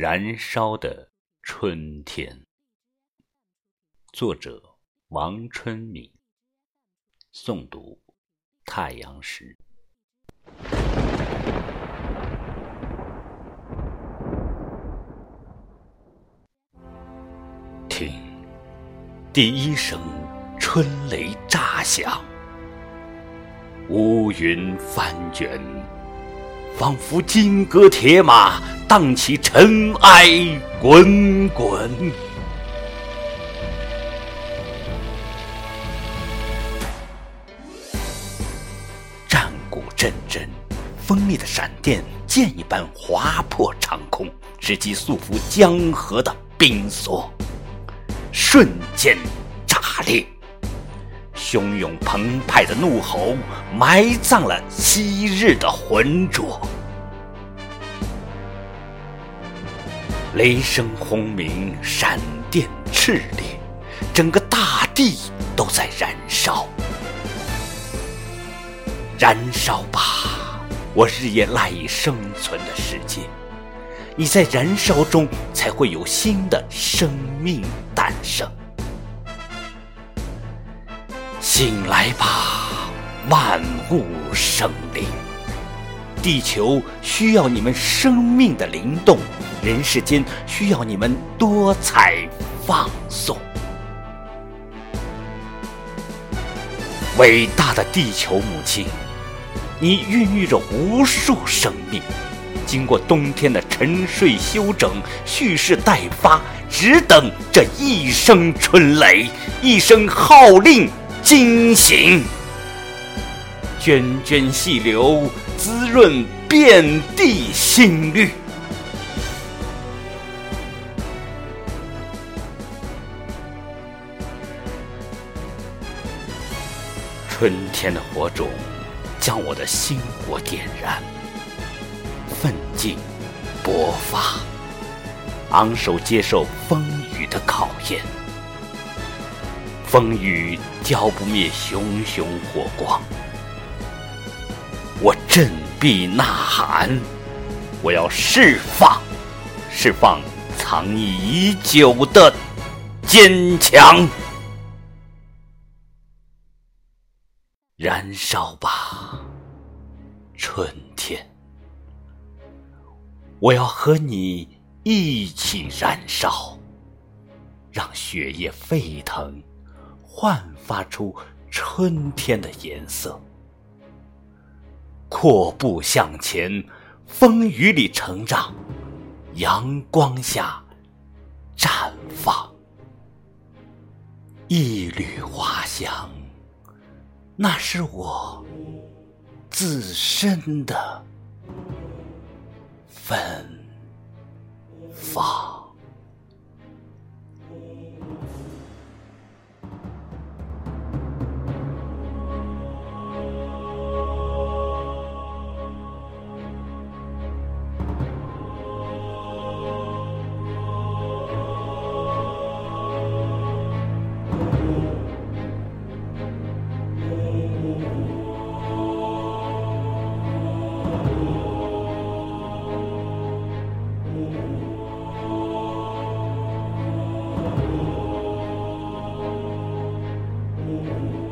燃烧的春天，作者王春敏，诵读太阳石。听，第一声春雷炸响，乌云翻卷。仿佛金戈铁马，荡起尘埃滚滚。战鼓阵阵，锋利的闪电箭一般划破长空，直击束缚江河的冰锁，瞬间。汹涌澎湃的怒吼，埋葬了昔日的浑浊。雷声轰鸣，闪电炽烈，整个大地都在燃烧。燃烧吧，我日夜赖以生存的世界！你在燃烧中，才会有新的生命诞生。醒来吧，万物生灵！地球需要你们生命的灵动，人世间需要你们多彩放送。伟大的地球母亲，你孕育着无数生命，经过冬天的沉睡休整，蓄势待发，只等这一声春雷，一声号令。惊醒，涓涓细流滋润遍地新绿。春天的火种将我的心火点燃，奋进勃发，昂首接受风雨的考验。风雨浇不灭熊熊火光，我振臂呐喊，我要释放，释放藏匿已久的坚强，燃烧吧，春天！我要和你一起燃烧，让血液沸腾。焕发出春天的颜色，阔步向前，风雨里成长，阳光下绽放。一缕花香，那是我自身的芬芳。Amen.